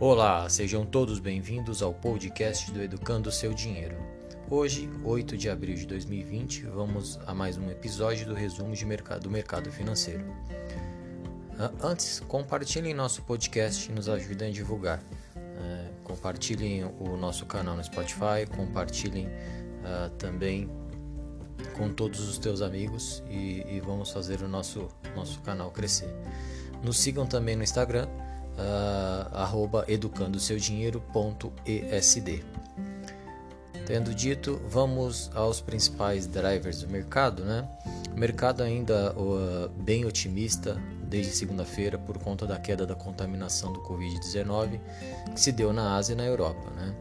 Olá, sejam todos bem-vindos ao podcast do Educando Seu Dinheiro. Hoje, 8 de abril de 2020, vamos a mais um episódio do resumo de mercado, do mercado financeiro. Antes, compartilhem nosso podcast e nos ajudem a divulgar. Uh, compartilhem o nosso canal no Spotify, compartilhem uh, também com todos os teus amigos e, e, vamos fazer o nosso, nosso canal crescer. Nos sigam também no Instagram, uh, educandoseudinheiro.esd. Tendo dito, vamos aos principais drivers do mercado. Né? O mercado ainda uh, bem otimista desde segunda-feira por conta da queda da contaminação do Covid-19 que se deu na Ásia e na Europa. Né?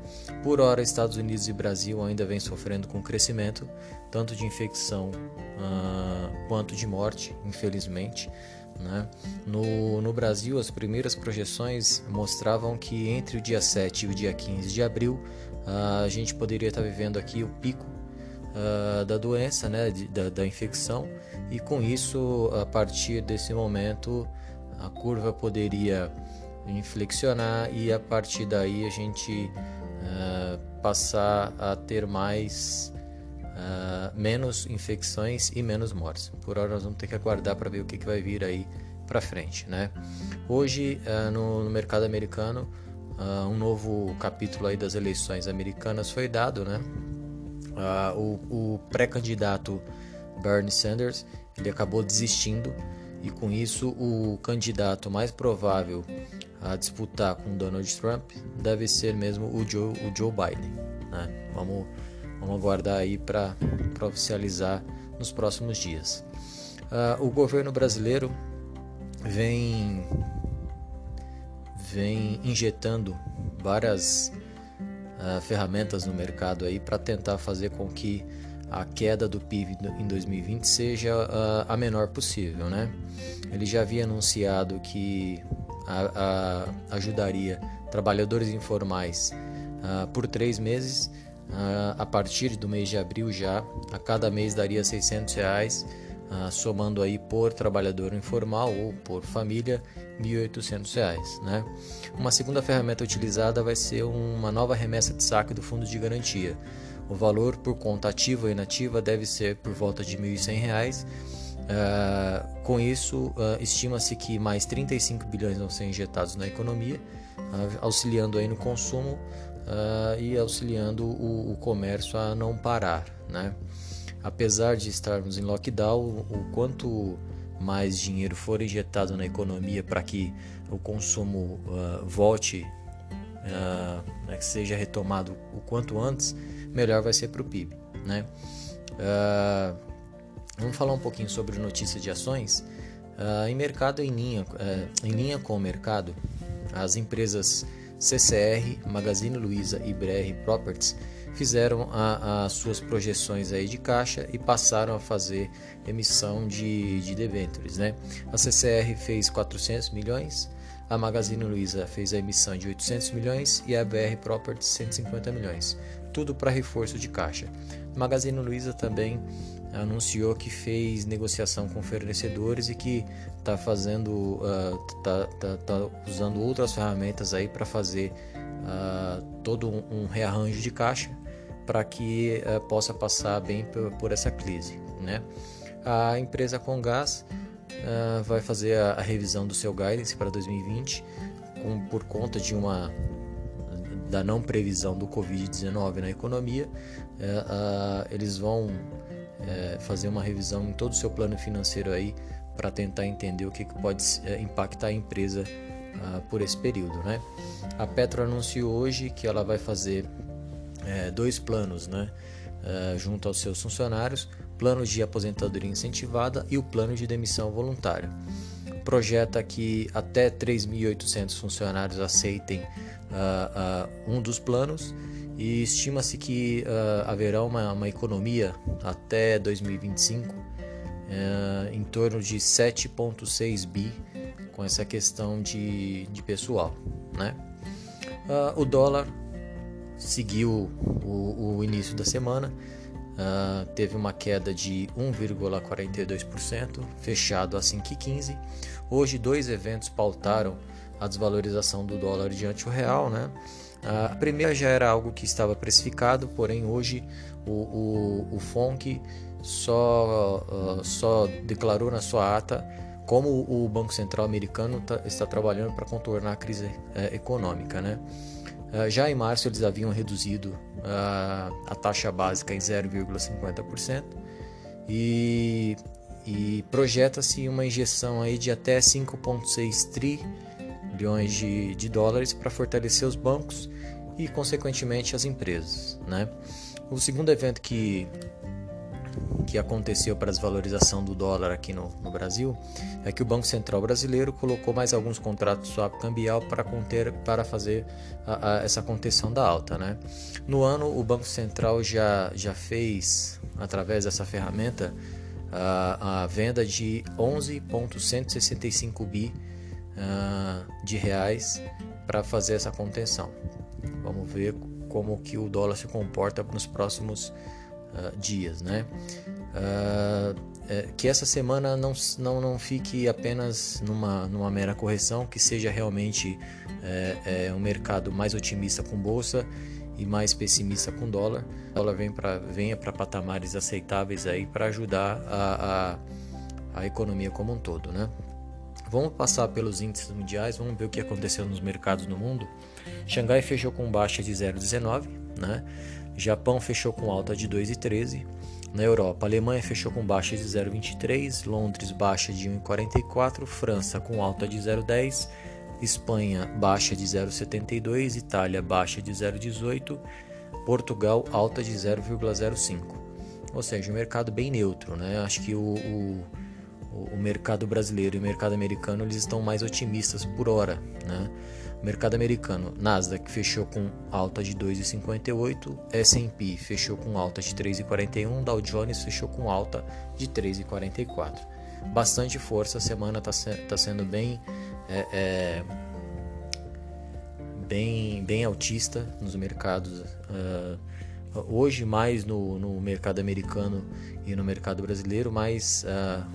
Por hora, Estados Unidos e Brasil ainda vêm sofrendo com crescimento, tanto de infecção uh, quanto de morte, infelizmente. Né? No, no Brasil, as primeiras projeções mostravam que entre o dia 7 e o dia 15 de abril a gente poderia estar vivendo aqui o pico uh, da doença, né? De, da, da infecção, e com isso, a partir desse momento, a curva poderia inflexionar e a partir daí a gente uh, passar a ter mais uh, menos infecções e menos mortes. Por hora nós vamos ter que aguardar para ver o que, que vai vir aí para frente, né? Hoje uh, no, no, mercado americano uh, um novo capítulo aí das eleições americanas foi dado, né? o, o pré-candidato Bernie Sanders ele acabou desistindo e com isso o candidato mais provável a disputar com Donald Trump deve ser mesmo o Joe, o Joe Biden. Né? Vamos Vamos aguardar aí para oficializar nos próximos dias. Uh, o governo brasileiro vem, vem injetando várias uh, ferramentas no mercado aí para tentar fazer com que a queda do PIB em 2020 seja uh, a menor possível, né? Ele já havia anunciado que a, a ajudaria trabalhadores informais por três meses a partir do mês de abril já, a cada mês daria 600 reais, uh, somando aí por trabalhador informal ou por família, 1.800 reais. Né? Uma segunda ferramenta utilizada vai ser uma nova remessa de saque do fundo de garantia. O valor por conta ativa ou inativa deve ser por volta de 1.100 reais. Uh, com isso, estima-se que mais 35 bilhões vão ser injetados na economia, auxiliando aí no consumo uh, e auxiliando o, o, comércio a não parar. Né? Apesar de estarmos em lockdown, o quanto mais dinheiro for injetado na economia para que o consumo uh, volte, uh, que seja retomado o quanto antes, melhor vai ser para o PIB. Né? Uh, vamos falar um pouquinho sobre notícias de ações. em mercado em linha, em linha com o mercado, as empresas CCR, Magazine Luiza e BR Properties fizeram as suas projeções aí de caixa e passaram a fazer emissão de, de debêntures. Né? A CCR fez 400 milhões, a Magazine Luiza fez a emissão de 800 milhões e a BR Properties 150 milhões, tudo para reforço de caixa. Magazine Luiza também anunciou que fez negociação com fornecedores e que está fazendo, uh, tá, tá, usando outras ferramentas aí para fazer uh, todo um, rearranjo de caixa para que uh, possa passar bem por, por, essa crise, né? A empresa Congás vai fazer a, a, revisão do seu guidance para 2020 com, por conta de uma da não previsão do Covid-19 na economia, eles vão é, fazer uma revisão em todo o seu plano financeiro aí para tentar entender o que, que pode é, impactar a empresa ah, por esse período, né? A Petro anunciou hoje que ela vai fazer é, dois planos, né? É, junto aos seus funcionários, plano de aposentadoria incentivada e o plano de demissão voluntária. Projeta que até 3.800 funcionários aceitem uh, uh, um dos planos e estima-se que uh, haverá uma, uma, economia até 2025 uh, eh, em torno de 7,6 bi com essa questão de, de pessoal. Né? O dólar seguiu o, o início da semana, teve uma queda de 1,42%, fechado a 5,15. Hoje, dois eventos pautaram a desvalorização do dólar diante o real, né? A primeira já era algo que estava precificado, porém hoje o, o, o FONC só, uh, só declarou na sua ata como o Banco Central americano tá, está trabalhando para contornar a crise uh, econômica. Né? Uh, já em março eles haviam reduzido uh, a taxa básica em 0,50% e, e projeta-se uma injeção aí de até 5,6 trilhões de, de dólares para fortalecer os bancos e, consequentemente, as empresas. Né? O segundo evento que que aconteceu para a desvalorização do dólar aqui no, no, Brasil é que o Banco Central brasileiro colocou mais alguns contratos swap cambial para conter para fazer a, a, essa contenção da alta, né? No ano o Banco Central já já fez através dessa ferramenta a, a venda de 11.165 bi uh, de reais para fazer essa contenção. Vamos ver como que o dólar se comporta nos próximos uh, dias, né? Uh, é, que essa semana não, não, não fique apenas numa, numa mera correção, que seja realmente é, é, um mercado mais otimista com bolsa e mais pessimista com dólar. O dólar vem pra, venha para patamares aceitáveis aí para ajudar a, a, a economia como um todo, né? Vamos passar pelos índices mundiais, vamos ver o que aconteceu nos mercados no mundo. Xangai fechou com baixa de 0,19, né? Japão fechou com alta de 2,13. Na Europa, Alemanha fechou com baixa de 0,23, Londres baixa de 1,44, França com alta de 0,10, Espanha baixa de 0,72, Itália baixa de 0,18, Portugal alta de 0,05. Ou seja, um mercado bem neutro, né? Acho que o, o, o mercado brasileiro e o mercado americano eles estão mais otimistas por hora, né? Mercado americano, Nasdaq fechou com alta de 2,58, S&P fechou com alta de 3,41, Dow Jones fechou com alta de 3,44. Bastante força, a semana está tá sendo bem, é, é, bem, bem altista nos mercados. Uh, hoje mais no, no, mercado americano e no mercado brasileiro, mas uh,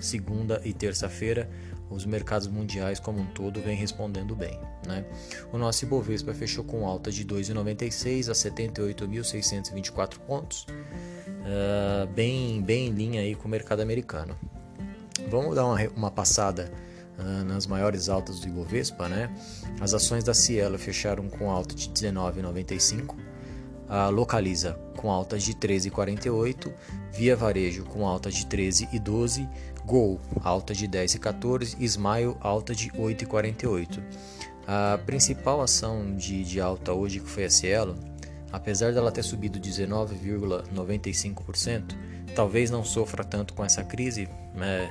segunda e terça-feira os mercados mundiais como um todo vêm respondendo bem. Né? O nosso Ibovespa fechou com alta de 2,96 a 78.624 pontos, uh, bem, bem em linha aí com o mercado americano. Vamos dar uma, uma passada uh, nas maiores altas do Ibovespa. Né? As ações da Cielo fecharam com alta de 19,95 a Localiza com alta de 13,48, Via Varejo com alta de 13,12, Gol alta de 10,14 e Smile alta de 8,48. A principal ação de, de alta hoje que foi a Cielo, apesar dela ter subido 19,95%, talvez não sofra tanto com essa crise, né?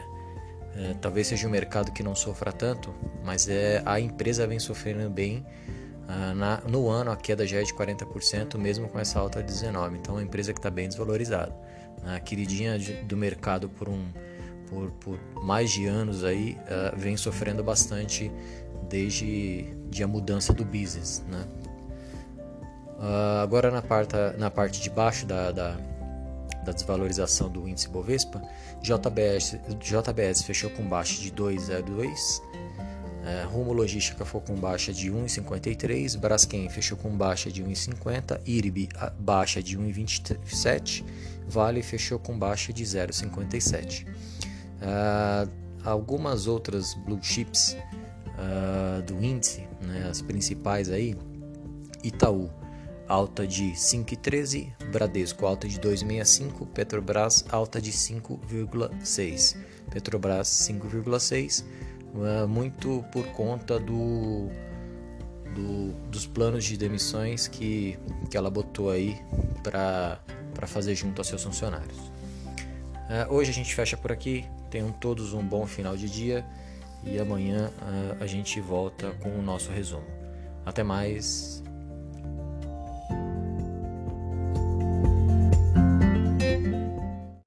É, talvez seja um mercado que não sofra tanto, mas é, a empresa vem sofrendo bem ah, na, no ano a queda já é de 40%, mesmo com essa alta de 19%. Então é uma empresa que está bem desvalorizada. A queridinha de, do mercado por, um, por, por, mais de anos aí uh, vem sofrendo bastante desde de a mudança do business. Né? Uh, agora na parte, na parte de baixo da, da, da desvalorização do índice Bovespa, JBS, JBS fechou com baixa de 2,02 é, Rumo Logística ficou com baixa de 1,53, Braskem fechou com baixa de 1,50, IRB baixa de 1,27, Vale fechou com baixa de 0,57. Uh, algumas outras blue chips uh, do índice, né, as principais aí, Itaú alta de 5,13, Bradesco alta de 2,65, Petrobras alta de 5,6, Petrobras 5,6 é, muito por conta do, do, dos planos de demissões que, que ela botou aí para fazer junto aos seus funcionários. É, hoje a gente fecha por aqui. Tenham todos um bom final de dia e amanhã é, a gente volta com o nosso resumo. Até mais